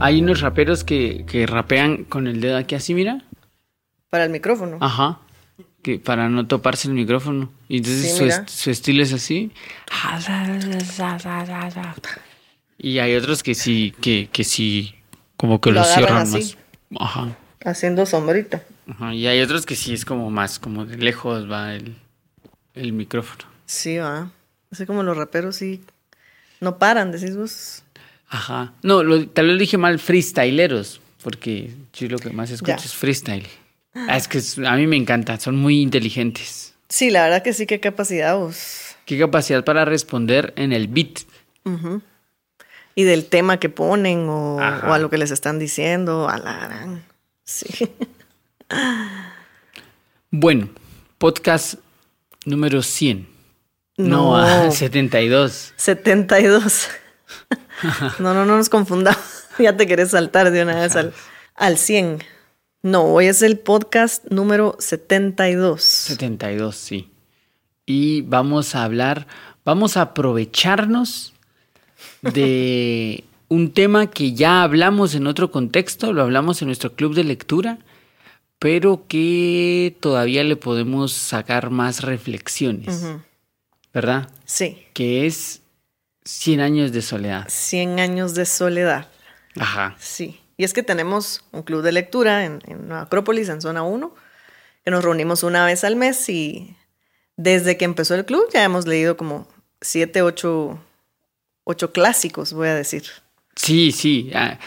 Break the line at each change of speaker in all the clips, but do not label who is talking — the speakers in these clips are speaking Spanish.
Hay unos raperos que, que rapean con el dedo aquí así, mira.
Para el micrófono.
Ajá. Que para no toparse el micrófono. Y entonces
Sí,
su, est- su estilo es así. Y hay otros que sí, que, que sí, como que
Lo
lo, cierran
así.
más. Ajá.
Haciendo sombrita.
Ajá. Y hay otros que sí es como más, como de lejos va el, el micrófono.
Sí, va. Así como los raperos sí. No paran, decís vos.
Ajá. No, lo- tal vez lo dije mal, freestyleros, porque yo lo que más escucho
Ya.
es freestyle. Ah, es que a mí me encanta, son muy inteligentes.
Sí, la verdad que sí, qué capacidad vos.
Qué capacidad para responder en el beat.
Y del tema que ponen o, o a lo que les están diciendo, a la gran. Sí.
Bueno, podcast número 100. No,
No.
ah, 72.
72. no, no, no nos confundamos. ya te querés saltar de una vez al, al 100. No, hoy es el podcast número 72.
72, sí. Y vamos a hablar, vamos a aprovecharnos de un tema que ya hablamos en otro contexto, lo hablamos en nuestro club de lectura, pero que todavía le podemos sacar más reflexiones. ¿verdad?
Sí,
Que es 100 años de soledad.
100 años de soledad.
Ajá.
Sí. Y es que tenemos un club de lectura en, Acrópolis, en zona 1, que nos reunimos una vez al mes y desde que empezó el club ya hemos leído como 7, 8, ocho clásicos, voy a decir.
Sí, sí. ah,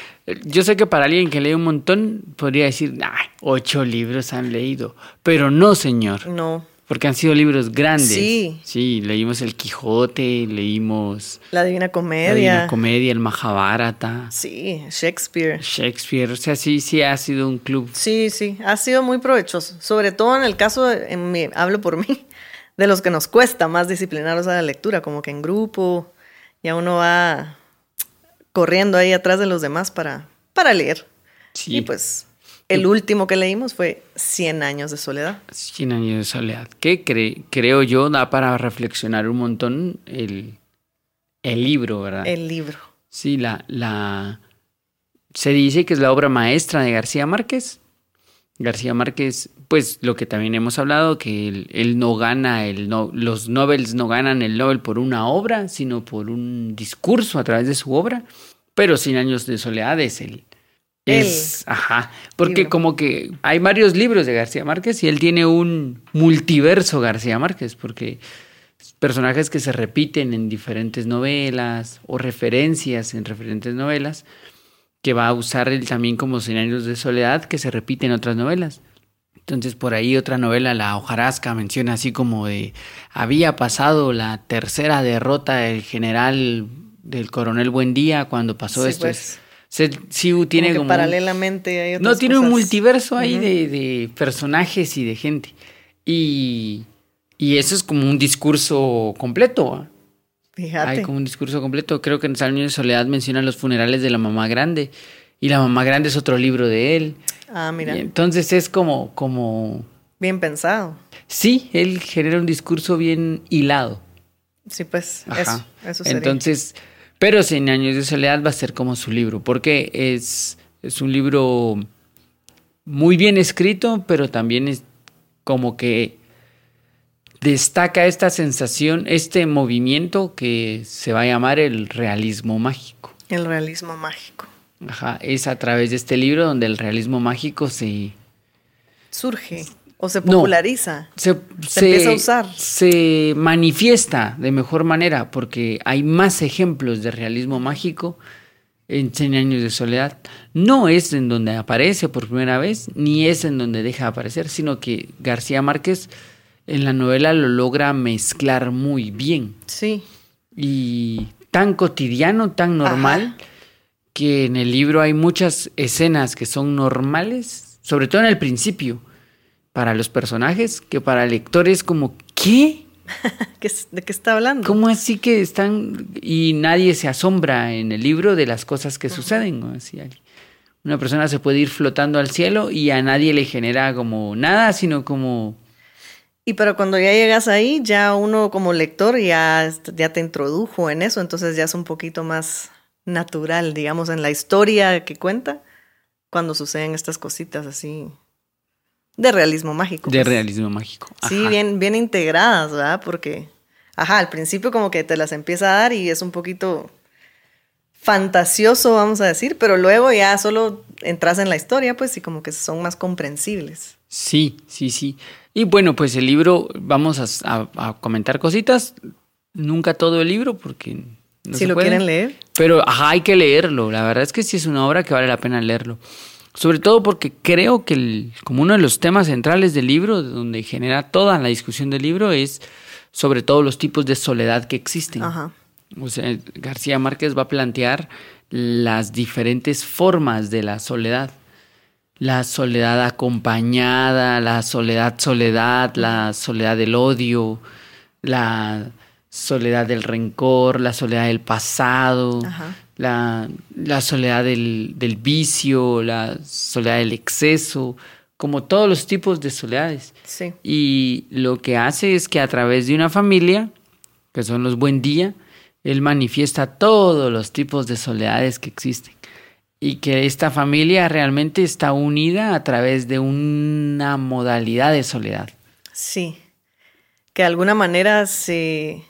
Yo sé que para alguien que lee un montón podría decir, "Ay, ocho libros han leído. Pero no, señor.
No,
Porque han sido libros grandes.
Sí.
Sí, leímos El Quijote, leímos
la Divina
La
Comedia.
Divina Comedia, el Mahabharata,
Sí, Shakespeare.
Shakespeare. O sea, sí, sí ha sido un club.
Sí, sí, ha sido muy provechoso. Sobre todo en el caso, en mi, hablo por mí, de los que nos cuesta más disciplinarnos a la lectura, como que en grupo, ya uno va corriendo ahí atrás de los demás para, para leer.
Sí,
Y pues el último que leímos fue Cien años de soledad.
100 años de soledad. Que cre- creo yo da para reflexionar un montón el, el libro, ¿verdad?
El libro.
Sí, la, la... Se dice que es la obra maestra de García Márquez. García Márquez, pues lo que también hemos hablado, que él, él no gana, el no, los Nobels no ganan el Nobel por una obra, sino por un discurso a través de su obra. Pero Cien años de soledad es el... Es, ajá, porque
libro.
como que hay varios libros de García Márquez y él tiene un multiverso García Márquez, porque personajes que se repiten en diferentes novelas o referencias en diferentes novelas, que va a usar él también como Cien años de soledad que se repite en otras novelas. Entonces por ahí otra novela, La hojarasca, menciona así como de había pasado la tercera derrota del general del coronel Buendía cuando pasó
Sí,
esto.
pues.
Tiene
Como
como
paralelamente hay
no, tiene un multiverso ahí de, de personajes y de gente. Y, y eso es como un discurso completo.
Fíjate.
Hay como un discurso completo. Creo que en Salón de Soledad menciona los funerales de la mamá grande. Y la mamá grande es otro libro de él.
Ah, mira,
Y entonces es como, como.
bien pensado.
Sí, él genera un discurso bien hilado.
Sí, pues,
Ajá.
eso, eso sería.
Entonces, pero Cien años de soledad va a ser como su libro, porque es, es un libro muy bien escrito, pero también es como que destaca esta sensación, este movimiento que se va a llamar el realismo mágico.
El realismo mágico.
Ajá, es a través de este libro donde el realismo mágico se,
Surge o se
No.
populariza.
se,
Se empieza a usar.
se manifiesta de mejor manera porque hay más ejemplos de realismo mágico en Cien años de soledad. No es en donde aparece por primera vez, ni es en donde deja de aparecer, sino que García Márquez en la novela lo logra mezclar muy bien
Sí,
y tan cotidiano, tan normal, que en el libro hay muchas escenas que son normales, sobre todo en el principio, para los personajes, que para lectores como, ¿qué?
¿Qué es- ¿de qué está hablando?
¿Cómo así que están? Y nadie se asombra en el libro de las cosas que suceden. ¿no? Así, una persona se puede ir flotando al cielo y a nadie le genera como nada, sino como...
Y pero cuando ya llegas ahí, ya uno como lector ya, ya te introdujo en eso, entonces ya es un poquito más natural, digamos, en la historia que cuenta, cuando suceden estas cositas así de realismo mágico.
De
pues.
realismo mágico.
Sí, bien, bien integradas, ¿verdad? Porque, ajá, al principio como que te las empieza a dar y es un poquito fantasioso, vamos a decir, pero luego ya solo entras en la historia, pues, y como que son más comprensibles.
Sí, sí, sí. Y bueno, pues el libro, vamos a, a- a comentar cositas. Nunca todo el libro, porque no
si
se
lo
puede.
quieren leer.
Pero ajá, hay que leerlo. La verdad es que sí es una obra que vale la pena leerlo. Sobre todo porque creo que el- como uno de los temas centrales del libro, donde genera toda la discusión del libro, es sobre todos los tipos de soledad que existen.
Ajá.
O sea, García Márquez va a plantear las diferentes formas de la soledad. La soledad acompañada, la soledad soledad, la soledad del odio, la soledad del rencor, la soledad del pasado,
Ajá.
La, la soledad del, del vicio, la soledad del exceso, como todos los tipos de soledades.
Sí.
Y lo que hace es que a través de una familia, que son los buen día, él manifiesta todos los tipos de soledades que existen. Y que esta familia realmente está unida a través de una modalidad de soledad.
Sí. Que de alguna manera se...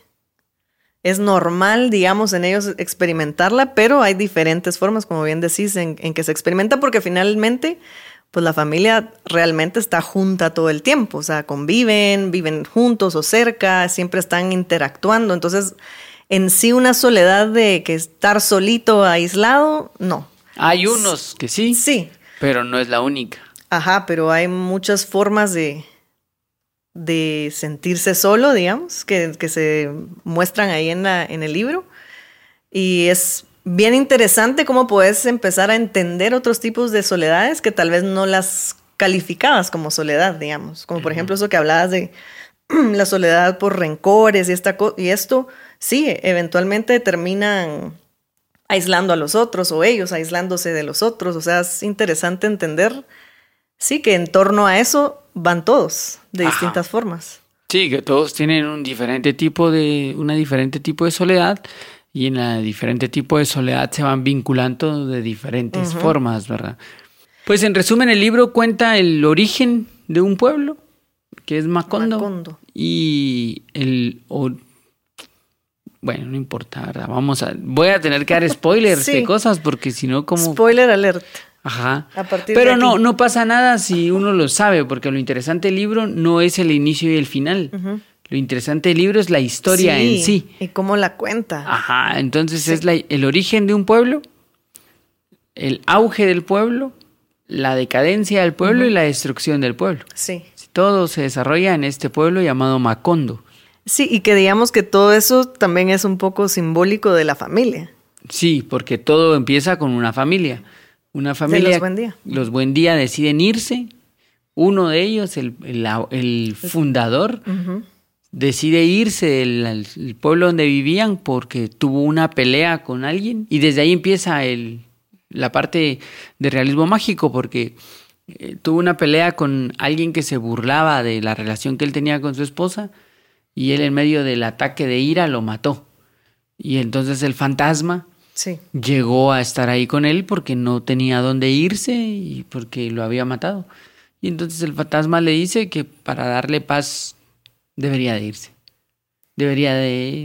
Es normal, digamos, en ellos experimentarla, pero hay diferentes formas, como bien decís, en, en que se experimenta, porque finalmente, pues la familia realmente está junta todo el tiempo, o sea, conviven, viven juntos o cerca, siempre están interactuando. Entonces, en sí una soledad de que estar solito, aislado, no.
Hay unos que sí,
Sí,
pero no es la única.
Ajá, pero hay muchas formas de, de sentirse solo, digamos, que, que se muestran ahí en, la, en el libro. Y es bien interesante cómo puedes empezar a entender otros tipos de soledades que tal vez no las calificabas como soledad, digamos. Como por ejemplo eso que hablabas de la soledad por rencores y, esta co- y esto, sí, eventualmente terminan aislando a los otros o ellos aislándose de los otros. O sea, es interesante entender, sí, que en torno a eso van todos de
Ajá.
distintas formas.
Sí, que todos tienen un diferente tipo de, una diferente tipo de soledad y en la diferente tipo de soledad se van vinculando de diferentes formas, ¿verdad? Pues en resumen el libro cuenta el origen de un pueblo que es Macondo,
Macondo.
y el o- bueno, no importa, ¿verdad? Vamos a voy a tener que dar spoilers
Sí.
de cosas porque si no como
Spoiler alert.
Ajá.
A partir
Pero
de
no, no pasa nada si uno lo sabe, porque lo interesante del libro no es el inicio y el final. Lo interesante del libro es la historia en sí.
Y cómo la cuenta.
Ajá, entonces es la- el origen de un pueblo, el auge del pueblo, la decadencia del pueblo y la destrucción del pueblo.
Sí.
Todo se desarrolla en este pueblo llamado Macondo.
Sí, y que digamos que todo eso también es un poco simbólico de la familia.
Sí, porque todo empieza con una familia. Una familia.
los Buendía.
Los Buendía deciden irse. Uno de ellos, el, el- el fundador, decide irse del el pueblo donde vivían porque tuvo una pelea con alguien. Y desde ahí empieza el, la parte de realismo mágico, porque eh, tuvo una pelea con alguien que se burlaba de la relación que él tenía con su esposa. Y él, en medio del ataque de ira, lo mató. Y entonces el fantasma
Sí.
llegó a estar ahí con él porque no tenía dónde irse y porque lo había matado. Y entonces el fantasma le dice que para darle paz debería de irse. Debería de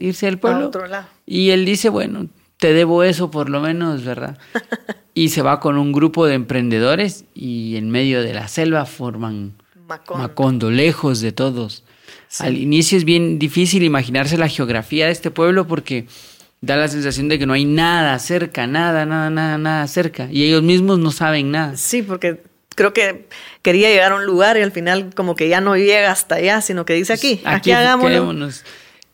irse del
A
pueblo.
otro lado.
Y él dice, bueno, te debo eso por lo menos, ¿verdad? y se va con un grupo de emprendedores y en medio de la selva forman
Macondo.
Macondo, lejos de todos. Al inicio es bien difícil imaginarse la geografía de este pueblo porque da la sensación de que no hay nada cerca, nada, nada, nada, nada cerca. Y ellos mismos no saben nada.
Sí, porque creo que quería llegar a un lugar y al final como que ya no llega hasta allá, sino que dice aquí, aquí, hagámoslo.
quedémonos.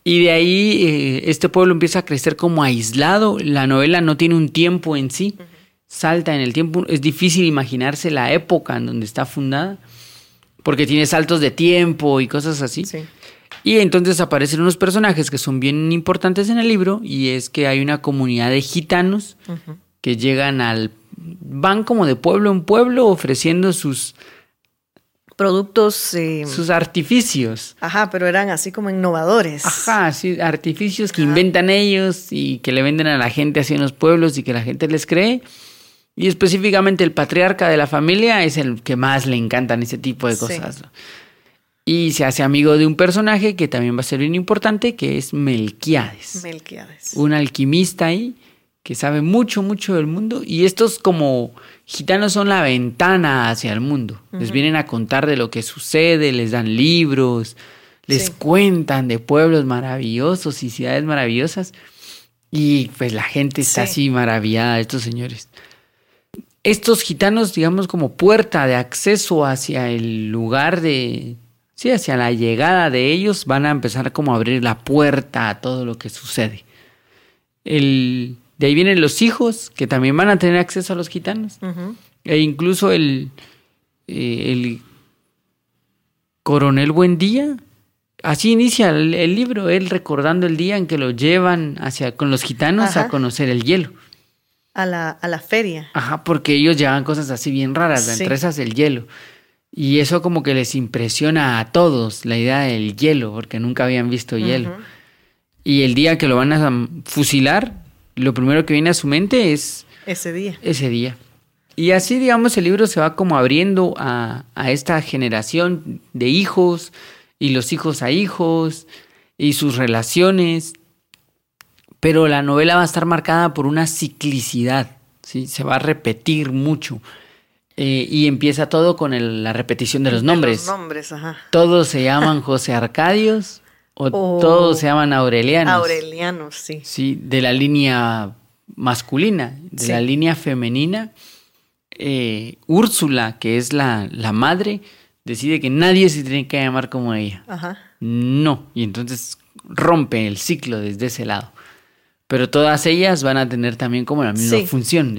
Y de ahí eh, este pueblo empieza a crecer como aislado. La novela no tiene un tiempo en sí, salta en el tiempo. Es difícil imaginarse la época en donde está fundada, porque tiene saltos de tiempo y cosas así.
Sí.
Y entonces aparecen unos personajes que son bien importantes en el libro y es que hay una comunidad de gitanos que llegan al... van como de pueblo en pueblo ofreciendo sus
productos... eh,
sus artificios.
Ajá, pero eran así como innovadores.
Ajá, sí, artificios que inventan ellos y que le venden a la gente así en los pueblos y que la gente les cree. Y específicamente el patriarca de la familia es el que más le encantan ese tipo de cosas. Y se hace amigo de un personaje que también va a ser bien importante, que es Melquiades.
Melquiades.
un alquimista ahí que sabe mucho, mucho del mundo. Y estos como gitanos son la ventana hacia el mundo. Les vienen a contar de lo que sucede, les dan libros, les
Sí.
cuentan de pueblos maravillosos y ciudades maravillosas. Y pues la gente está
Sí.
así maravillada estos señores. Estos gitanos, digamos, como puerta de acceso hacia el lugar de... Sí, hacia la llegada de ellos, van a empezar como a abrir la puerta a todo lo que sucede. El, de ahí vienen los hijos, que también van a tener acceso a los gitanos. E incluso el, eh, el coronel Buendía. Así inicia el, el libro, él recordando el día en que lo llevan hacia con los gitanos
Ajá.
a conocer el hielo.
A la, a la feria.
Ajá, porque ellos llevan cosas así bien raras,
Sí.
entre esas el hielo. Y eso como que les impresiona a todos, la idea del hielo, porque nunca habían visto hielo. Y el día que lo van a fusilar, lo primero que viene a su mente es
Ese día.
ese día. Y así, digamos, el libro se va como abriendo a, a esta generación de hijos y los hijos a hijos y sus relaciones. Pero la novela va a estar marcada por una ciclicidad, ¿sí? se va a repetir mucho. Eh, y empieza todo con el- la repetición de los nombres.
Los nombres, ajá.
Todos se llaman José Arcadios o todos se llaman Aurelianos.
Aurelianos, sí.
Sí, de la línea masculina, de
Sí.
la línea femenina. eh, Úrsula, que es la, la madre, decide que nadie se tiene que llamar como ella.
Ajá.
No, y entonces rompe el ciclo desde ese lado. Pero todas ellas van a tener también como la misma
Sí.
función,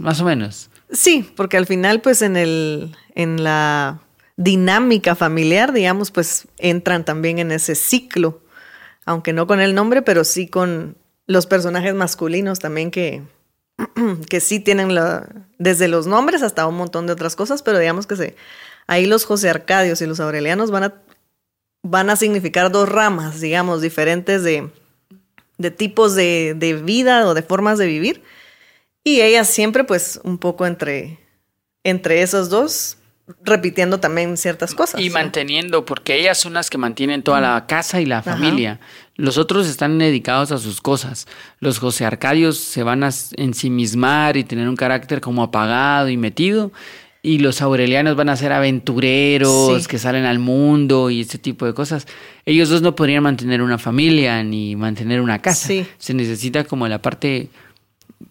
más o menos.
Sí, porque al final, pues en el, en la dinámica familiar, digamos, pues entran también en ese ciclo, aunque no con el nombre, pero sí con los personajes masculinos también que, que sí tienen la, desde los nombres hasta un montón de otras cosas, pero digamos que se, ahí los José Arcadios y los Aurelianos van a, van a significar dos ramas, digamos, diferentes de, de tipos de, de vida o de formas de vivir. Y ella siempre, pues, un poco entre, entre esos dos, repitiendo también ciertas cosas.
Y manteniendo, porque ellas son las que mantienen toda la casa y la
Ajá.
familia. Los otros están dedicados a sus cosas. Los José Arcadios se van a ensimismar y tener un carácter como apagado y metido. Y los aurelianos van a ser aventureros
Sí.
que salen al mundo y ese tipo de cosas. Ellos dos no podrían mantener una familia ni mantener una casa.
Sí.
Se necesita como la parte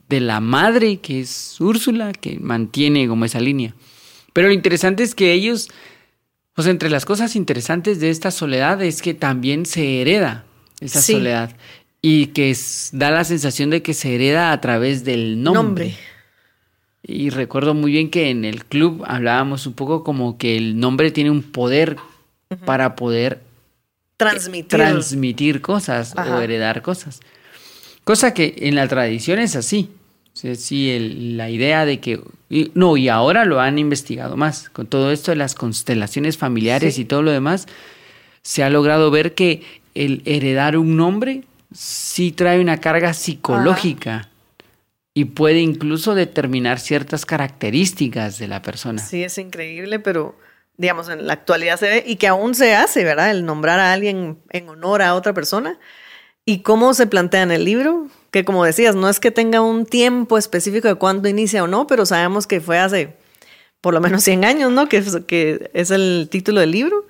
de la madre, que es Úrsula, que mantiene como esa línea. Pero lo interesante es que ellos, o sea, entre las cosas interesantes de esta soledad es que también se hereda esa
Sí.
soledad. Y que es- da la sensación de que se hereda a través del nombre.
Nombre.
Y recuerdo muy bien que en el club hablábamos un poco como que el nombre tiene un poder para poder
Transmitir.
transmitir cosas o heredar cosas. Cosa que en la tradición es así. Sí, el- la idea de que... y- no, y ahora lo han investigado más. Con todo esto de las constelaciones familiares
Sí.
y todo lo demás, se ha logrado ver que el heredar un nombre sí trae una carga psicológica y puede incluso determinar ciertas características de la persona.
Sí, es increíble, pero digamos, en la actualidad se ve y que aún se hace, ¿verdad? El nombrar a alguien en honor a otra persona. ¿Y cómo se plantea en el libro? Que como decías, no es que tenga un tiempo específico de cuándo inicia o no, pero sabemos que fue hace por lo menos 100 años, ¿no? Que que es el título del libro.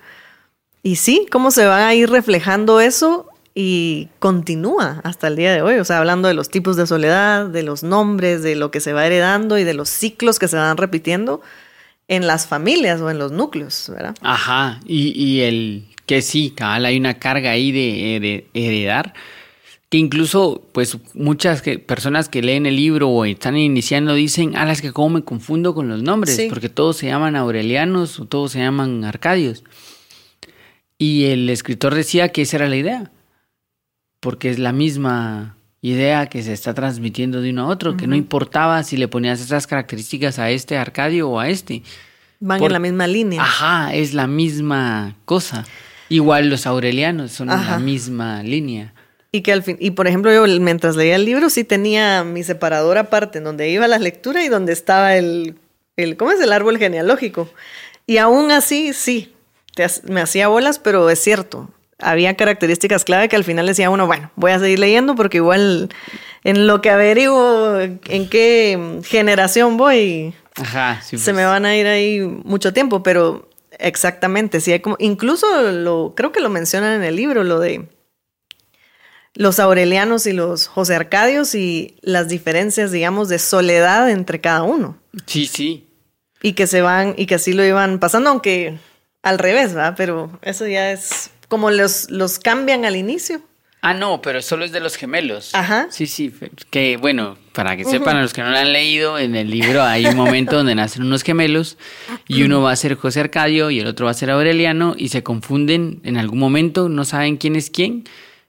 Y sí, cómo se va a ir reflejando eso y continúa hasta el día de hoy. O sea, hablando de los tipos de soledad, de los nombres, de lo que se va heredando y de los ciclos que se van repitiendo en las familias o en los núcleos, ¿verdad?
Ajá, y, y el que sí, cabal, hay una carga ahí de here- heredar, que incluso, pues, muchas que- personas que leen el libro o están iniciando dicen, ah, es que cómo me confundo con los nombres,
Sí.
porque todos se llaman Aurelianos o todos se llaman Arcadios. Y el escritor decía que esa era la idea, porque es la misma idea que se está transmitiendo de uno a otro, que no importaba si le ponías esas características a este Arcadio o a este,
Van en la misma línea.
Ajá, es la misma cosa. Igual los aurelianos son la misma línea.
Y que al fin, y por ejemplo, yo mientras leía el libro sí tenía mi separador aparte, donde iba la lectura y donde estaba el, el ¿cómo es? El árbol genealógico. Y aún así, sí, me hacía bolas, pero es cierto. Había características clave que al final decía uno, bueno, voy a seguir leyendo porque igual en lo que averiguo en qué generación voy, se me pues. van a ir ahí mucho tiempo, pero exactamente, sí hay como, incluso lo, creo que lo mencionan en el libro, lo de los aurelianos y los José Arcadios y las diferencias, digamos, de soledad entre cada uno.
Sí, sí.
Y que se van, y que así lo iban pasando, aunque al revés, ¿va? Pero eso ya es como los, los cambian al inicio.
Ah, no, pero solo es de los gemelos.
Ajá.
Sí, sí. Que bueno, para que sepan a los que no lo han leído, en el libro hay un momento donde nacen unos gemelos y uno va a ser José Arcadio y el otro va a ser Aureliano y se confunden en algún momento, no saben quién es quién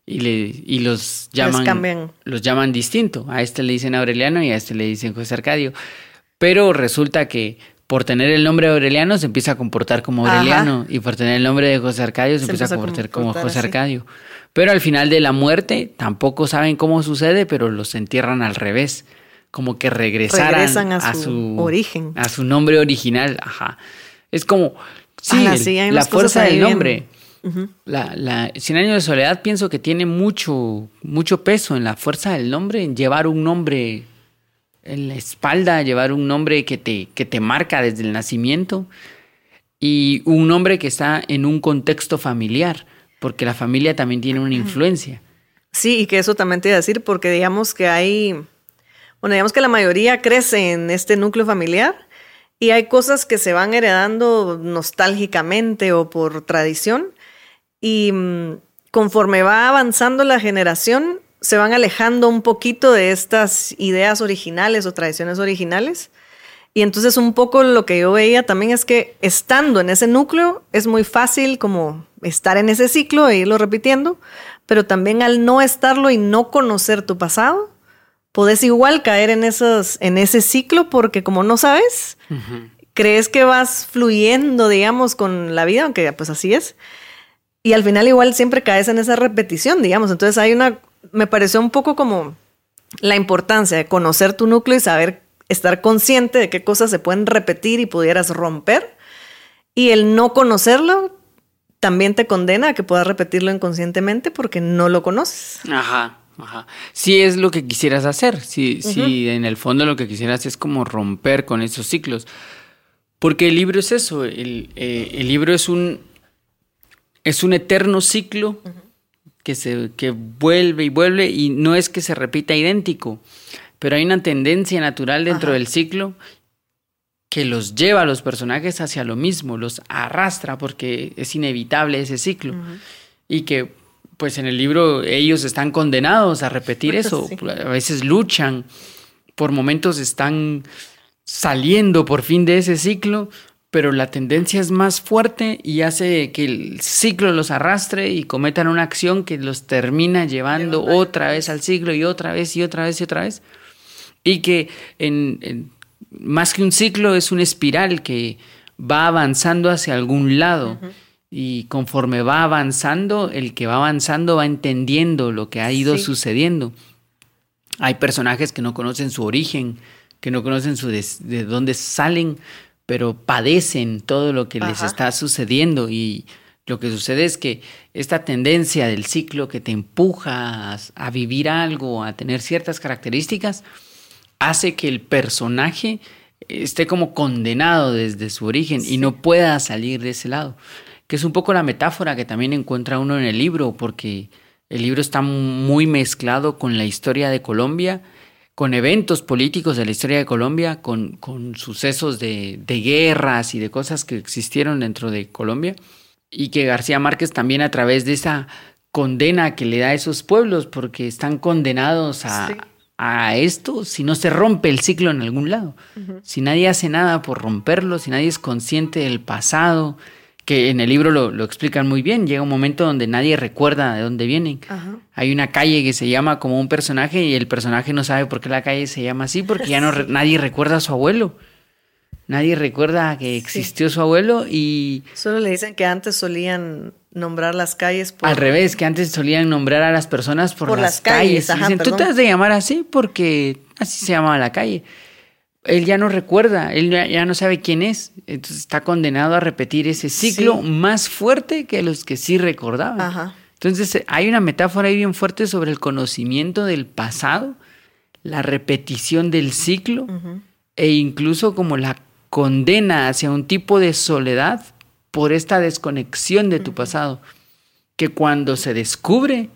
y, le, y los llaman los llaman distinto. A este le dicen Aureliano y a este le dicen José Arcadio. Pero resulta que por tener el nombre de Aureliano se empieza a comportar como Aureliano y por tener el nombre de José Arcadio se, empieza, a comportar, como José Arcadio. Pero al final de la muerte tampoco saben cómo sucede, pero los entierran al revés, como que regresaran a, su, origen, a su nombre original. Ajá. Es como sí, la fuerza del nombre. La, la Cien años de soledad pienso que tiene mucho, mucho peso en la fuerza del nombre, en llevar un nombre en la espalda, llevar un nombre que te, que te marca desde el nacimiento y un nombre que está en un contexto familiar, porque la familia también tiene una influencia.
Sí, y que eso también te iba a decir, porque digamos que hay, bueno, digamos que la mayoría crece en este núcleo familiar y hay cosas que se van heredando nostálgicamente o por tradición y mm, conforme va avanzando la generación, se van alejando un poquito de estas ideas originales o tradiciones originales. Y entonces un poco lo que yo veía también es que estando en ese núcleo es muy fácil como estar en ese ciclo e irlo repitiendo, pero también al no estarlo y no conocer tu pasado, podés igual caer en, esos, en ese ciclo porque como no sabes, crees que vas fluyendo, digamos, con la vida, aunque pues así es, y al final igual siempre caes en esa repetición, digamos. Entonces hay una, me pareció un poco como la importancia de conocer tu núcleo y saber estar consciente de qué cosas se pueden repetir y pudieras romper. Y el no conocerlo también te condena a que puedas repetirlo inconscientemente porque no lo conoces.
Ajá. Ajá. Si es lo que quisieras hacer, si, si en el fondo lo que quisieras es como romper con esos ciclos. Porque el libro es eso, el, eh, el libro es un, es un eterno ciclo que, se, que vuelve y vuelve y no es que se repita idéntico, pero hay una tendencia natural dentro del ciclo que los lleva a los personajes hacia lo mismo, los arrastra porque es inevitable ese ciclo. Y que pues en el libro ellos están condenados a repetir eso, a veces luchan, por momentos están saliendo por fin de ese ciclo, pero la tendencia es más fuerte y hace que el ciclo los arrastre y cometan una acción que los termina llevando otra vez al ciclo y otra vez y otra vez y otra vez. Y que en, más que un ciclo es una espiral que va avanzando hacia algún lado. Y conforme va avanzando, el que va avanzando va entendiendo lo que ha ido sucediendo. Hay personajes que no conocen su origen, que no conocen su de dónde salen, pero padecen todo lo que les está sucediendo y lo que sucede es que esta tendencia del ciclo que te empuja a, vivir algo, a tener ciertas características, hace que el personaje esté como condenado desde su origen y no pueda salir de ese lado. Que es un poco la metáfora que también encuentra uno en el libro, porque el libro está muy mezclado con la historia de Colombia con eventos políticos de la historia de Colombia, con, con sucesos de, de, guerras y de cosas que existieron dentro de Colombia, y que García Márquez también a través de esa condena que le da a esos pueblos, porque están condenados a, a esto si no se rompe el ciclo en algún lado, si nadie hace nada por romperlo, si nadie es consciente del pasado, que en el libro lo, explican muy bien. Llega un momento donde nadie recuerda de dónde vienen. Hay una calle que se llama como un personaje y el personaje no sabe por qué la calle se llama así, porque ya no nadie recuerda a su abuelo. Nadie recuerda que existió su abuelo y...
Solo le dicen que antes solían nombrar las calles
por... Al revés, que antes solían nombrar a las personas por, las, calles. dicen, tú te has de llamar así porque así se llamaba la calle. Él ya no recuerda, él ya, no sabe quién es. Entonces está condenado a repetir ese ciclo más fuerte que los que sí recordaban. Entonces hay una metáfora ahí bien fuerte sobre el conocimiento del pasado, la repetición del ciclo e incluso como la condena hacia un tipo de soledad por esta desconexión de tu pasado, que cuando se descubre,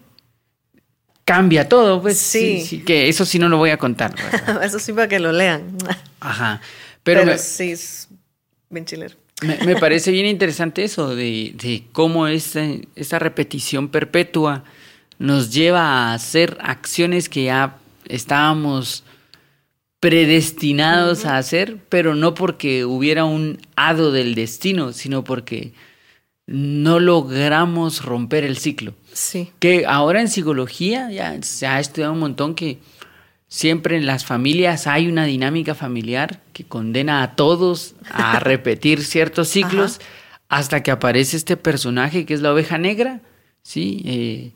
cambia todo, pues sí. que eso sí no lo voy a contar.
eso sí para que lo lean.
Ajá.
Pero, sí, es bien chilero.
Me, parece bien interesante eso, de, de cómo esta, esta repetición perpetua nos lleva a hacer acciones que ya estábamos predestinados a hacer, pero no porque hubiera un hado del destino, sino porque no logramos romper el ciclo.
Sí.
Que ahora en psicología ya se ha estudiado un montón que siempre en las familias hay una dinámica familiar que condena a todos a repetir ciertos ciclos hasta que aparece este personaje que es la oveja negra, ¿sí? Eh,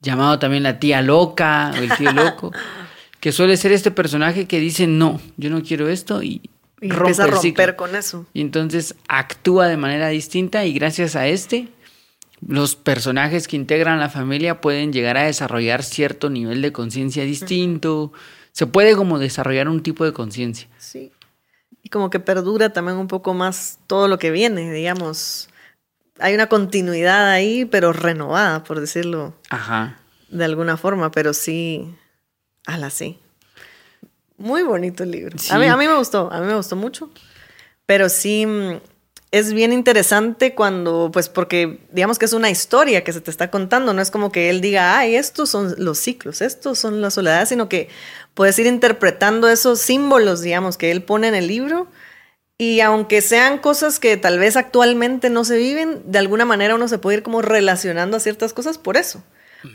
llamado también la tía loca o el tío loco. que suele ser este personaje que dice, no, yo no quiero esto y,
empieza a romper con eso.
Y entonces actúa de manera distinta y gracias a este, los personajes que integran la familia pueden llegar a desarrollar cierto nivel de conciencia distinto. Se puede como desarrollar un tipo de conciencia.
Sí. Y como que perdura también un poco más todo lo que viene, digamos. Hay una continuidad ahí, pero renovada, por decirlo.
Ajá.
De alguna forma, pero sí, Ala, sí. Muy bonito el libro. A, mí, a mí me gustó, a mí me gustó mucho. Pero sí, mm, es bien interesante cuando, pues porque digamos que es una historia que se te está contando, no es como que él diga, ay, estos son los ciclos, estos son las soledades, sino que puedes ir interpretando esos símbolos, digamos, que él pone en el libro. Y aunque sean cosas que tal vez actualmente no se viven, de alguna manera uno se puede ir como relacionando a ciertas cosas por eso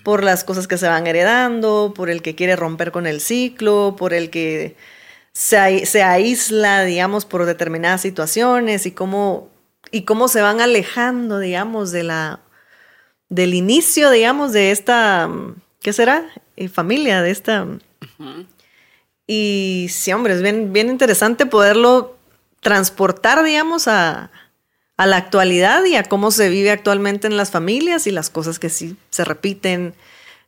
por las cosas que se van heredando, por el que quiere romper con el ciclo, por el que se, se aísla, digamos, por determinadas situaciones y cómo, y cómo se van alejando, digamos, de la, del inicio, digamos, de esta, ¿qué será? Eh, familia, de esta... Y sí, hombre, es bien, bien interesante poderlo transportar, digamos, a, a la actualidad y a cómo se vive actualmente en las familias y las cosas que sí se repiten,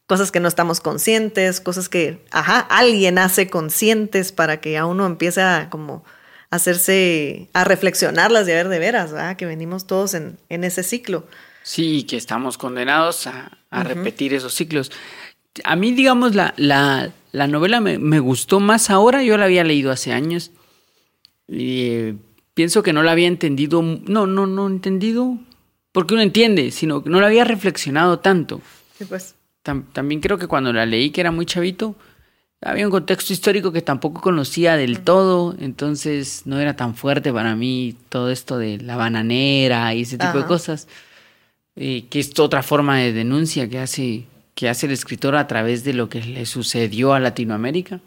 cosas que no estamos conscientes, cosas que, ajá, alguien hace conscientes para que a uno empiece a como hacerse, a reflexionarlas y a ver de veras, ¿verdad? Que venimos todos en, ese ciclo.
Sí, que estamos condenados a, repetir esos ciclos. A mí, digamos, la, la, la novela me, me, gustó más ahora, yo la había leído hace años. Y pienso que no la había entendido, no, no, no entendido, porque uno entiende, sino que no la había reflexionado tanto.
Sí, pues.
también creo que cuando la leí, que era muy chavito, había un contexto histórico que tampoco conocía del todo, entonces no era tan fuerte para mí todo esto de la bananera y ese tipo de cosas, eh, que es otra forma de denuncia que hace, que hace el escritor a través de lo que le sucedió a Latinoamérica.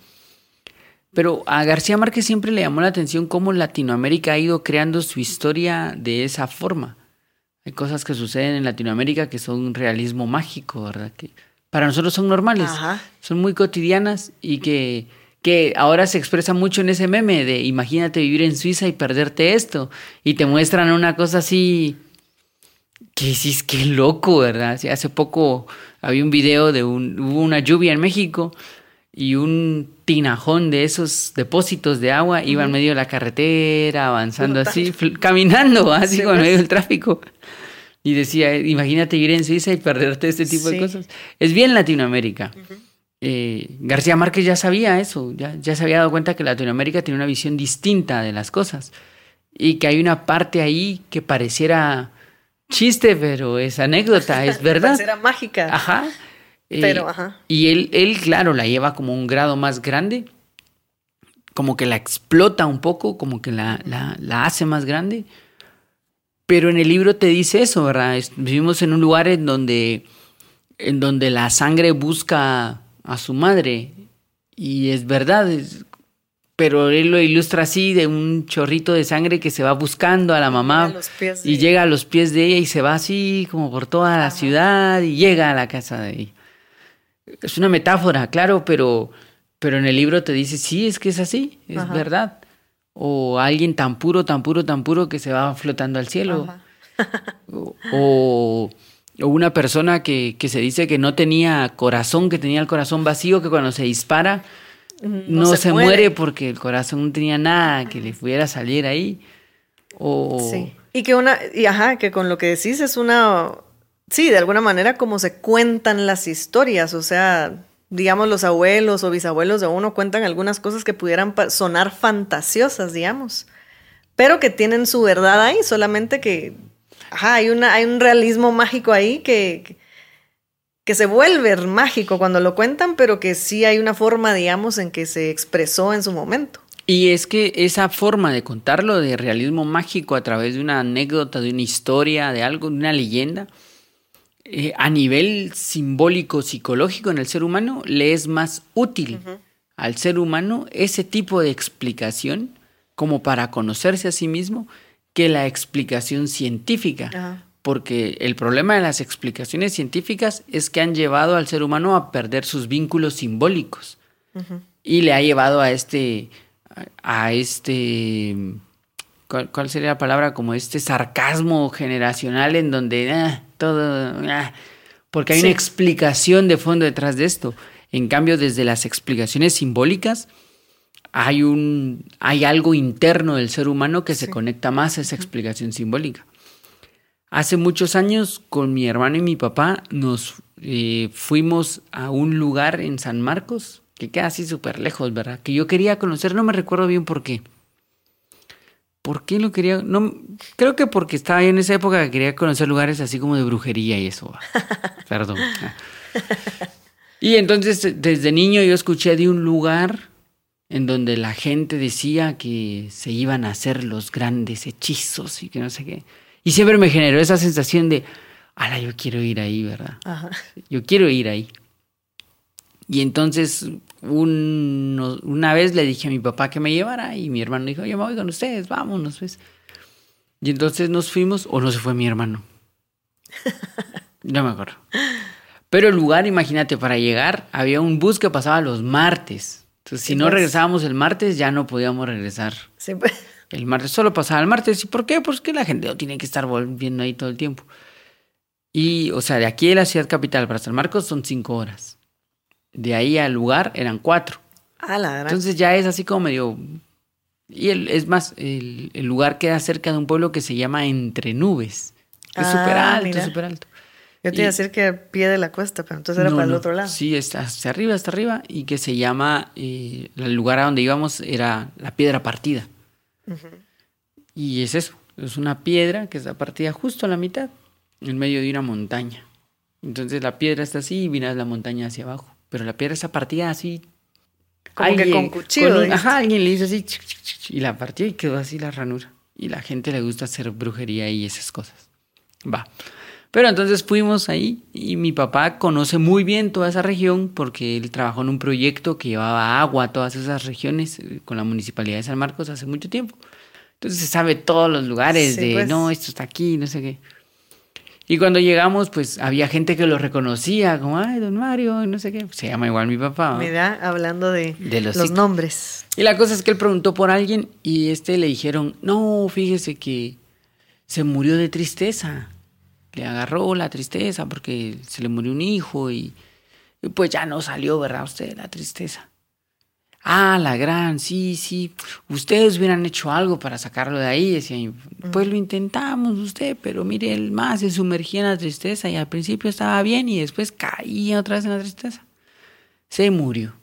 Pero a García Márquez siempre le llamó la atención cómo Latinoamérica ha ido creando su historia de esa forma. Hay cosas que suceden en Latinoamérica que son un realismo mágico, ¿verdad? Que para nosotros son normales, son muy cotidianas y que, que ahora se expresa mucho en ese meme de imagínate vivir en Suiza y perderte esto. Y te muestran una cosa así que dices, qué loco, ¿verdad? hace poco había un video de un, hubo una lluvia en México y un tinajón de esos depósitos de agua iba en medio de la carretera, avanzando así, caminando así con medio del tráfico. Y decía, imagínate ir en Suiza y perderte este tipo de cosas. Es bien Latinoamérica. Eh, García Márquez ya sabía eso, ya, ya se había dado cuenta que Latinoamérica tiene una visión distinta de las cosas y que hay una parte ahí que pareciera chiste, pero es anécdota, es verdad.
pareciera mágica.
Ajá.
Pero, ajá.
Y él, él, claro, la lleva como un grado más grande, como que la explota un poco, como que la, la, hace más grande. Pero en el libro te dice eso, ¿verdad? Vivimos en un lugar en donde, en donde la sangre busca a su madre. Y es verdad, pero él lo ilustra así de un chorrito de sangre que se va buscando a la mamá y llega a los pies de ella y se va así como por toda la ciudad y llega a la casa de ella. Es una metáfora, claro, pero, pero en el libro te dice, sí, es que es así, es
Ajá.
verdad. O alguien tan puro, tan puro, tan puro que se va flotando al cielo. O, o una persona que, que se dice que no tenía corazón, que tenía el corazón vacío, que cuando se dispara no,
se
se,
muere.
muere. porque el corazón no tenía nada que le pudiera salir ahí. O
Sí. Y que una, y ajá, que con lo que decís es una, sí, de alguna manera como se cuentan las historias, o sea, digamos los abuelos o bisabuelos de uno cuentan algunas cosas que pudieran sonar fantasiosas, digamos, pero que tienen su verdad ahí, solamente que, hay, una, hay un realismo mágico ahí que, que, que se vuelve mágico cuando lo cuentan, pero que sí hay una forma, digamos, en que se expresó en su momento.
Y es que esa forma de contarlo de realismo mágico a través de una anécdota, de una historia, de algo, de una leyenda, eh, a nivel simbólico, psicológico en el ser humano, le es más útil al ser humano ese tipo de explicación como para conocerse a sí mismo que la explicación científica. Porque el problema de las explicaciones científicas es que han llevado al ser humano a perder sus vínculos simbólicos y le ha llevado a este a a este ¿cuál, cuál sería la palabra? como este sarcasmo generacional en donde ah, todo ah, porque hay
Sí.
una explicación de fondo detrás de esto. En cambio, desde las explicaciones simbólicas hay un hay algo interno del ser humano que se conecta más a esa explicación simbólica. Hace muchos años con mi hermano y mi papá nos eh, fuimos a un lugar en San Marcos que queda así súper lejos, ¿verdad? Que yo quería conocer, no me recuerdo bien por qué. ¿Por qué lo quería? No, creo que porque estaba yo en esa época que quería conocer lugares así como de brujería y eso. Perdón. Y entonces desde niño yo escuché de un lugar en donde la gente decía que se iban a hacer los grandes hechizos y que no sé qué. Y siempre me generó esa sensación de, ala, yo quiero ir ahí, ¿verdad?
Ajá.
Yo quiero ir ahí. Y entonces un- una vez le dije a mi papá que me llevara y mi hermano dijo, yo me voy con ustedes, vámonos. Pues. Y entonces nos fuimos, o no se fue mi hermano. No me acuerdo. Pero el lugar, imagínate, para llegar había un bus que pasaba los martes. Entonces, si
Sí,
no
pues.
regresábamos el martes, ya no podíamos regresar
Sí, pues.
el martes solo pasaba el martes. ¿Y por qué? Pues que la gente no tiene que estar volviendo ahí todo el tiempo. Y, o sea, de aquí de la ciudad capital para San Marcos son cinco horas. De ahí al lugar eran cuatro.
Ah, la gran.
Entonces ya es así como medio... Y el- es más, el, el lugar queda cerca de un pueblo que se llama Entre Nubes. Es
Ah,
súper alto, súper alto.
Yo te iba a decir que al pie de la cuesta, pero entonces era
No,
para el otro lado.
Sí, está hacia arriba, hasta arriba. Y que se llama... eh, el lugar a donde íbamos era la piedra partida. Y es eso, es una piedra que está partida justo a la mitad, en medio de una montaña. Entonces la piedra está así y miras la montaña hacia abajo. Pero la piedra está partida así.
Como que con cuchillo,
un-
dijiste.
ajá, alguien le hizo así y la partió y quedó así la ranura. Y la gente le gusta hacer brujería y esas cosas. Va. Pero entonces fuimos ahí y mi papá conoce muy bien toda esa región porque él trabajó en un proyecto que llevaba agua a todas esas regiones eh, con la municipalidad de San Marcos hace mucho tiempo. Entonces se sabe todos los lugares
Sí,
de,
pues.
no, esto está aquí, no sé qué. Y cuando llegamos, pues había gente que lo reconocía, como, ay, don Mario, no sé qué. Se llama igual mi papá. ¿no?
Mira, hablando de,
De los
nombres.
Y la cosa es que él preguntó por alguien y este le dijeron, no, fíjese que se murió de tristeza. Le agarró la tristeza porque se le murió un hijo y, y pues ya no salió, ¿verdad? Usted la tristeza. Ah, la gran, sí, sí. Ustedes hubieran hecho algo para sacarlo de ahí. Papá. pues lo intentamos usted, pero mire, él más se sumergía en la tristeza y al principio estaba bien y después caía otra vez en la tristeza. Se murió.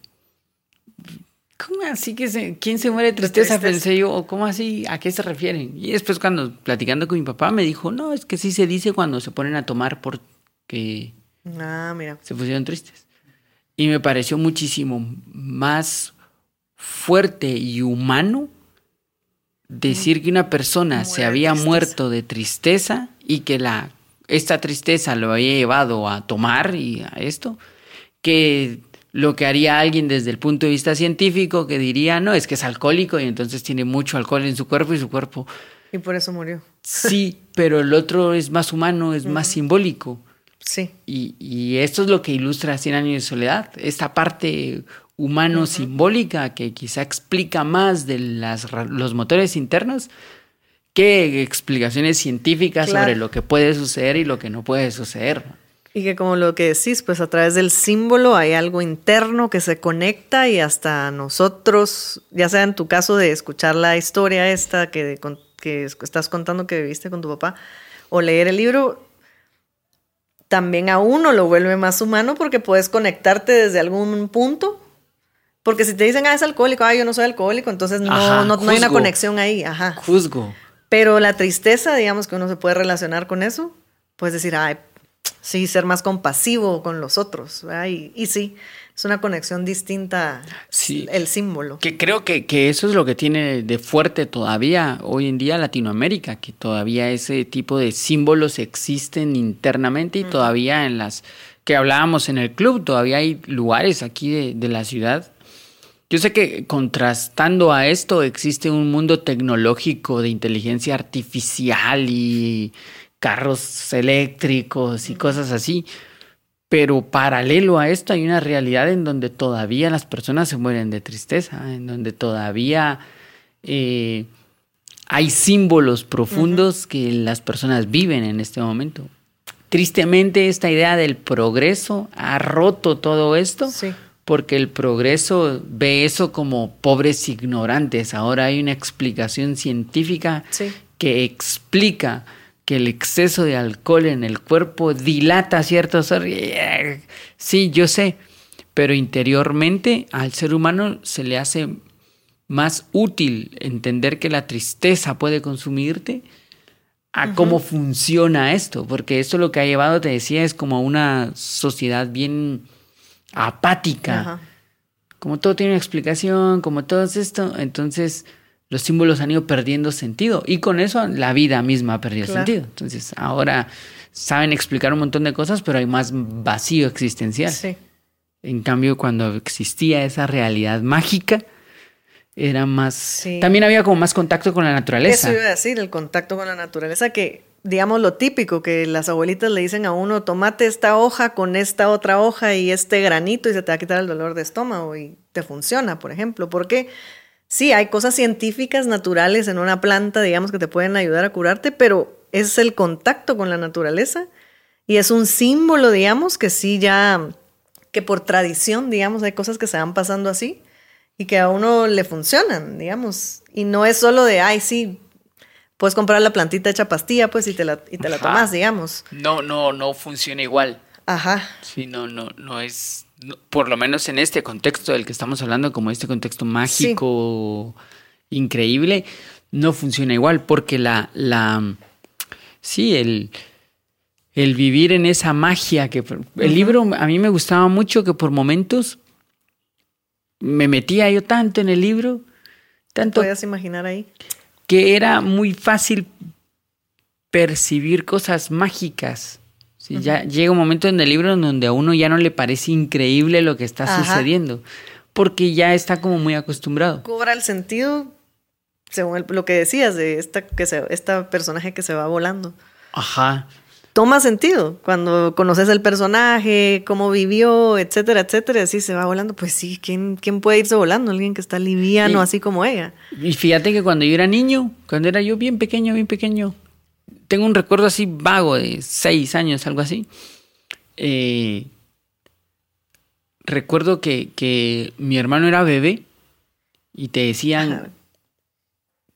¿Cómo así que se, quién se muere de tristeza?
tristeza.
Pensé yo, ¿o cómo así? ¿A qué se refieren? Y después cuando platicando con mi papá me dijo, no, es que sí se dice cuando se ponen a tomar porque
Ah, mira.
se pusieron tristes. Y me pareció muchísimo más fuerte y humano decir que una persona se
Muere
había
tristeza.
muerto de tristeza y que la esta tristeza lo había llevado a tomar y a esto, que lo que haría alguien desde el punto de vista científico que diría, no, es que es alcohólico y entonces tiene mucho alcohol en su cuerpo y su cuerpo...
Y por eso murió.
Sí, pero el otro es más humano, es más simbólico.
Sí.
Y, y, esto es lo que ilustra Cien años de soledad, esta parte humano-simbólica que quizá explica más de las, los motores internos que explicaciones científicas sobre lo que puede suceder y lo que no puede suceder.
Y que como lo que decís, pues a través del símbolo hay algo interno que se conecta y hasta nosotros, ya sea en tu caso de escuchar la historia esta que, que estás contando que viviste con tu papá, o leer el libro, también a uno lo vuelve más humano porque puedes conectarte desde algún punto. Porque si te dicen, ah, es alcohólico, ah, yo no soy alcohólico, entonces no, no, no hay una conexión ahí. Ajá.
Juzgo.
Pero la tristeza, digamos que uno se puede relacionar con eso, puedes decir, ay, sí, ser más compasivo con los otros. Y, y, sí, es una conexión distinta sí. el símbolo.
Que creo que, que, eso es lo que tiene de fuerte todavía hoy en día Latinoamérica, que todavía ese tipo de símbolos existen internamente y todavía en las que hablábamos en el club, todavía hay lugares aquí de, de la ciudad yo sé que contrastando a esto existe un mundo tecnológico de inteligencia artificial y carros eléctricos y cosas así. Pero paralelo a esto hay una realidad en donde todavía las personas se mueren de tristeza, en donde todavía eh, hay símbolos profundos que las personas viven en este momento. Tristemente esta idea del progreso ha roto todo esto. Porque el progreso ve eso como pobres ignorantes. Ahora hay una explicación científica que explica que el exceso de alcohol en el cuerpo dilata ciertos... Sí, yo sé, pero interiormente al ser humano se le hace más útil entender que la tristeza puede consumirte a cómo funciona esto, porque esto lo que ha llevado, te decía, es como una sociedad bien apática. Como todo tiene una explicación, como todo esto, entonces los símbolos han ido perdiendo sentido y con eso la vida misma ha perdido sentido. Entonces ahora saben explicar un montón de cosas, pero hay más vacío existencial. En cambio, cuando existía esa realidad mágica, era más... También había como más contacto con la naturaleza.
Eso iba a decir, el contacto con la naturaleza, que digamos lo típico, que las abuelitas le dicen a uno, tomate esta hoja con esta otra hoja y este granito y se te va a quitar el dolor de estómago y te funciona, por ejemplo. Porque sí, hay cosas científicas naturales en una planta, digamos, que te pueden ayudar a curarte, pero es el contacto con la naturaleza y es un símbolo, digamos, que sí ya, que por tradición, digamos, hay cosas que se van pasando así y que a uno le funcionan, digamos. Y no es solo de, ay, sí, puedes comprar la plantita hecha pastilla, pues, y te la, y te la tomas, digamos.
No, no, no funciona igual.
Ajá.
Sí, no, no, no es por lo menos en este contexto del que estamos hablando, como este contexto mágico, increíble, no funciona igual, porque la, la, sí, el, el vivir en esa magia que el libro a mí me gustaba mucho que por momentos me metía yo tanto en el libro, tanto.
Puedes imaginar ahí.
Que era muy fácil percibir cosas mágicas ya llega un momento en el libro en donde a uno ya no le parece increíble lo que está sucediendo, porque ya está como muy acostumbrado.
Cobra el sentido, según lo que decías, de esta, que se, esta personaje que se va volando.
Ajá.
Toma sentido cuando conoces el personaje, cómo vivió, etcétera, etcétera. Así se va volando. Pues sí, ¿quién, quién puede irse volando? Alguien que está liviano, así como ella.
Y fíjate que cuando yo era niño, cuando era yo bien pequeño, bien pequeño, tengo un recuerdo así vago de seis años, algo así. Eh, recuerdo que, mi hermano era bebé y te decían,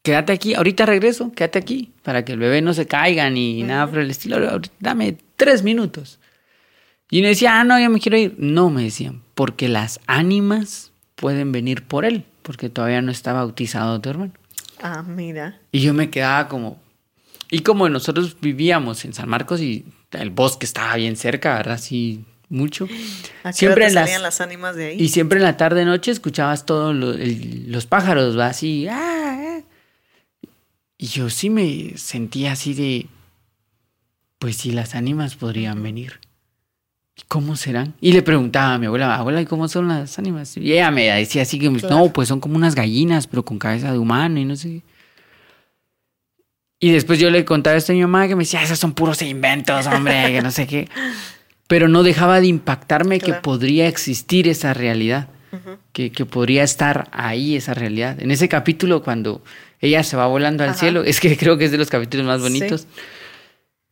quédate aquí, ahorita regreso, quédate aquí, para que el bebé no se caiga ni nada por el estilo, dame tres minutos. Y uno decía, ah, no, yo me quiero ir. No, me decían, porque las ánimas pueden venir por él, porque todavía no está bautizado tu hermano.
Ah, mira.
Y yo me quedaba como, y como nosotros vivíamos en San Marcos y el bosque estaba bien cerca, ¿verdad? Sí, mucho.
siempre salían las, ánimas de ahí?
Y siempre en la tarde noche escuchabas todos los pájaros, ¿va? Así. Ah, ah. Y yo sí me sentía así de. Pues sí, las ánimas podrían venir. ¿Cómo serán? Y le preguntaba a mi abuela, abuela, ¿y cómo son las ánimas? Y ella me decía así que, no, pues son como unas gallinas, pero con cabeza de humano y no sé. Y después yo le contaba esto a mi mamá que me decía, esos son puros inventos, hombre, que no sé qué. Pero no dejaba de impactarme que podría existir esa realidad, que, que, podría estar ahí esa realidad. En ese capítulo, cuando ella se va volando al cielo, es que creo que es de los capítulos más bonitos.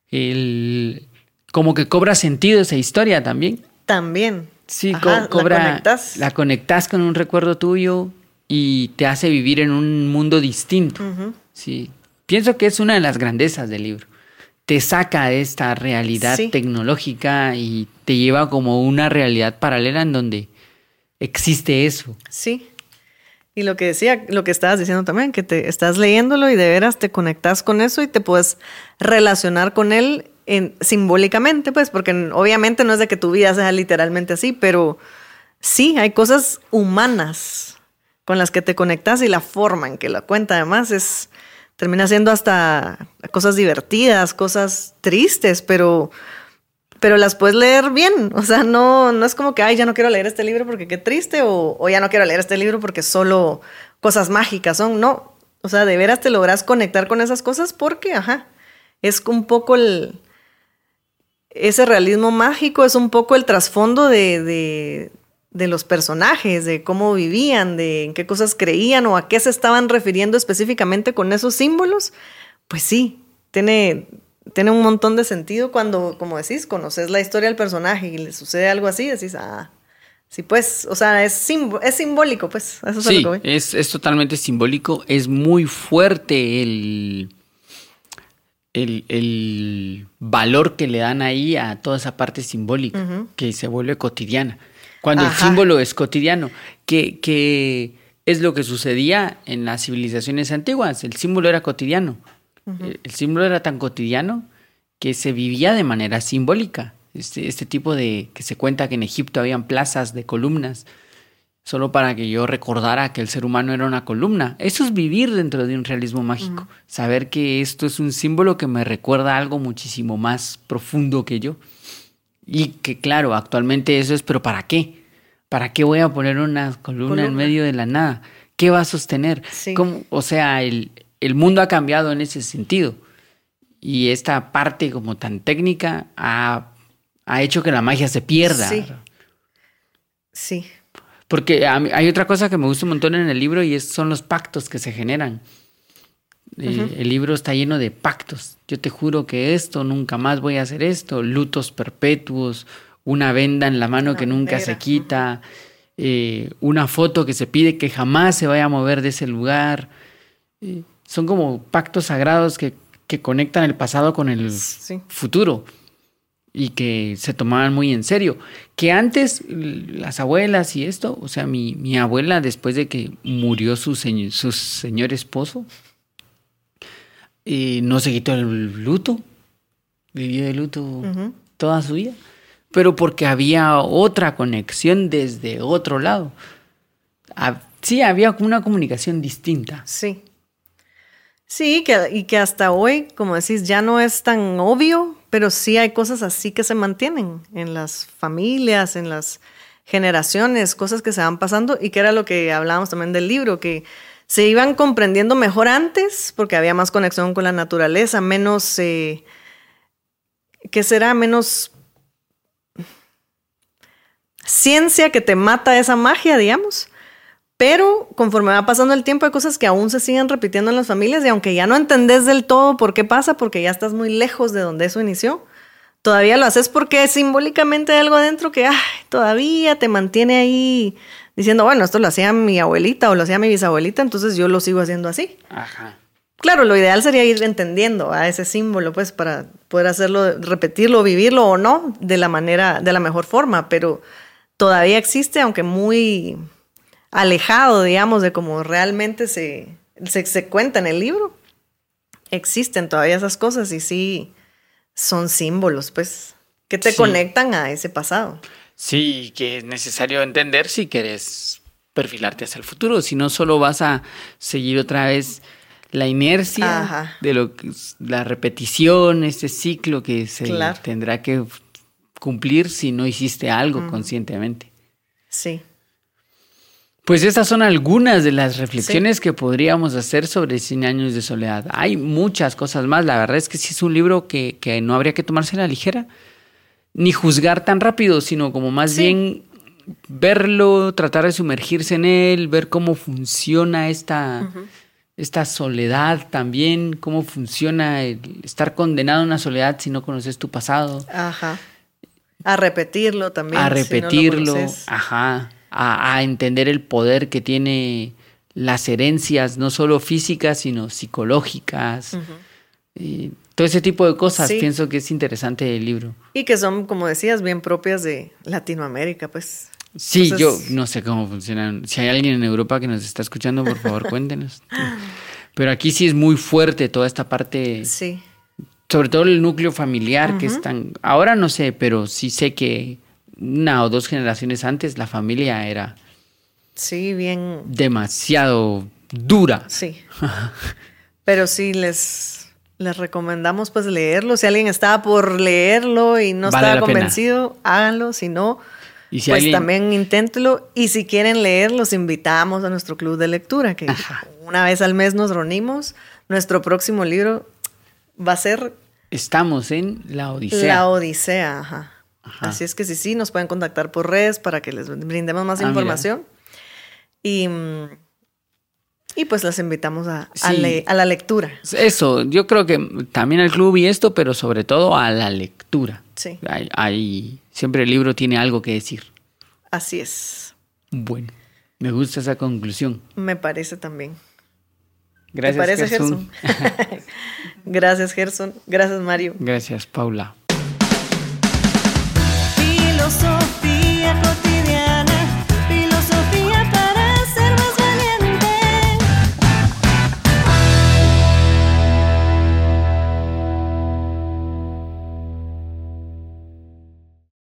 El, como que cobra sentido esa historia también.
También.
Sí, cobra. La conectas. la conectas con un recuerdo tuyo y te hace vivir en un mundo distinto. Sí. Pienso que es una de las grandezas del libro. Te saca de esta realidad tecnológica y te lleva como una realidad paralela en donde existe eso.
Sí. Y lo que decía, lo que estabas diciendo también, que te estás leyéndolo y de veras te conectas con eso y te puedes relacionar con él simbólicamente, pues, porque obviamente no es de que tu vida sea literalmente así, pero sí, hay cosas humanas con las que te conectas y la forma en que la cuenta además es, termina siendo hasta cosas divertidas, cosas tristes, pero, pero las puedes leer bien, o sea, no, no es como que, ay, ya no quiero leer este libro porque qué triste, o, ya no quiero leer este libro porque solo cosas mágicas son, no, o sea, de veras te logras conectar con esas cosas porque, ajá, es un poco el, ese realismo mágico es un poco el trasfondo de, los personajes, de cómo vivían, de en qué cosas creían o a qué se estaban refiriendo específicamente con esos símbolos. Pues sí, tiene, tiene un montón de sentido cuando, como decís, conoces la historia del personaje y le sucede algo así, decís, ah, sí, pues, o sea, es, es simbólico, pues.
Eso es, lo que es, es totalmente simbólico, es muy fuerte el el, valor que le dan ahí a toda esa parte simbólica, que se vuelve cotidiana. Cuando el símbolo es cotidiano, que, que, es lo que sucedía en las civilizaciones antiguas, el símbolo era cotidiano. El, símbolo era tan cotidiano que se vivía de manera simbólica. Este, este tipo de que se cuenta que en Egipto habían plazas de columnas solo para que yo recordara que el ser humano era una columna. Eso es vivir dentro de un realismo mágico, saber que esto es un símbolo que me recuerda algo muchísimo más profundo que yo. Y que claro, actualmente eso es, pero ¿para qué? ¿Para qué voy a poner una columna, en medio de la nada? ¿Qué va a sostener? O sea, el, el mundo ha cambiado en ese sentido. Y esta parte como tan técnica ha, ha hecho que la magia se pierda.
Sí. Sí,
porque hay otra cosa que me gusta un montón en el libro y es, son los pactos que se generan. Eh, el libro está lleno de pactos. Yo te juro que esto, nunca más voy a hacer esto. Lutos perpetuos, una venda en la mano que nunca se quita, eh, una foto que se pide que jamás se vaya a mover de ese lugar. Eh, son como pactos sagrados que, que, conectan el pasado con el futuro y que se tomaban muy en serio. Que antes las abuelas y esto, o sea, mi, mi abuela después de que murió su, señor, su señor esposo, eh, no se quitó el luto, vivió de luto toda su vida, pero porque había otra conexión desde otro lado. Sí, había una comunicación distinta.
Sí. Sí, que, y que hasta hoy, como decís, ya no es tan obvio, pero sí hay cosas así que se mantienen en las familias, en las generaciones, cosas que se van pasando y que era lo que hablábamos también del libro, que se iban comprendiendo mejor antes porque había más conexión con la naturaleza, menos, eh, ¿qué será? Menos ciencia que te mata esa magia, digamos. Pero conforme va pasando el tiempo hay cosas que aún se siguen repitiendo en las familias y aunque ya no entendés del todo por qué pasa, porque ya estás muy lejos de donde eso inició, todavía lo haces porque simbólicamente hay algo adentro que todavía te mantiene ahí diciendo, bueno, esto lo hacía mi abuelita o lo hacía mi bisabuelita, entonces yo lo sigo haciendo así. Ajá. Claro, lo ideal sería ir entendiendo a ese símbolo, pues, para poder hacerlo, repetirlo, vivirlo o no de la manera, de la mejor forma, pero todavía existe, aunque muy alejado, digamos, de cómo realmente se, se, cuenta en el libro. Existen todavía esas cosas y sí son símbolos, pues, que te conectan a ese pasado.
Sí, que es necesario entender si quieres perfilarte hacia el futuro, si no solo vas a seguir otra vez la inercia de lo que la repetición, este ciclo que se tendrá que cumplir si no hiciste algo conscientemente.
Sí.
Pues estas son algunas de las reflexiones que podríamos hacer sobre 100 años de soledad. Hay muchas cosas más. La verdad es que sí es un libro que, que no habría que tomarse a la ligera, ni juzgar tan rápido, sino como más bien verlo, tratar de sumergirse en él, ver cómo funciona esta, esta soledad también, cómo funciona el estar condenado a una soledad si no conoces tu pasado.
Ajá. A repetirlo también.
A repetirlo, ajá. A, entender el poder que tiene las herencias, no solo físicas, sino psicológicas. y todo ese tipo de cosas, pienso que es interesante el libro.
Y que son, como decías, bien propias de Latinoamérica, pues.
Sí, yo no sé cómo funcionan. Si hay alguien en Europa que nos está escuchando, por favor, cuéntenos. Pero aquí sí es muy fuerte toda esta parte.
Sí.
Sobre todo el núcleo familiar, que es tan. Ahora no sé, pero sí sé que una o dos generaciones antes la familia era.
Sí, bien.
Demasiado dura.
Sí. pero sí les, les recomendamos pues leerlo. Si alguien estaba por leerlo y no estaba convencido, háganlo. Si no pues también inténtelo. Y si quieren leer, los invitamos a nuestro club de lectura, que una vez al mes nos reunimos. Nuestro próximo libro va a ser...
Estamos en La Odisea.
La Odisea, ajá. Así es que sí, sí, nos pueden contactar por redes para que les brindemos más ah, información. Y, y pues las invitamos a, a, la lectura.
Eso, yo creo que también al club y esto, pero sobre todo a la lectura.
Sí.
hay Siempre el libro tiene algo que decir.
Así es.
Bueno, me gusta esa conclusión.
Me parece también.
Gracias,
¿Te parece, Gerson? Gracias, Gerson. Gracias, Mario.
Gracias, Paula. Sophia.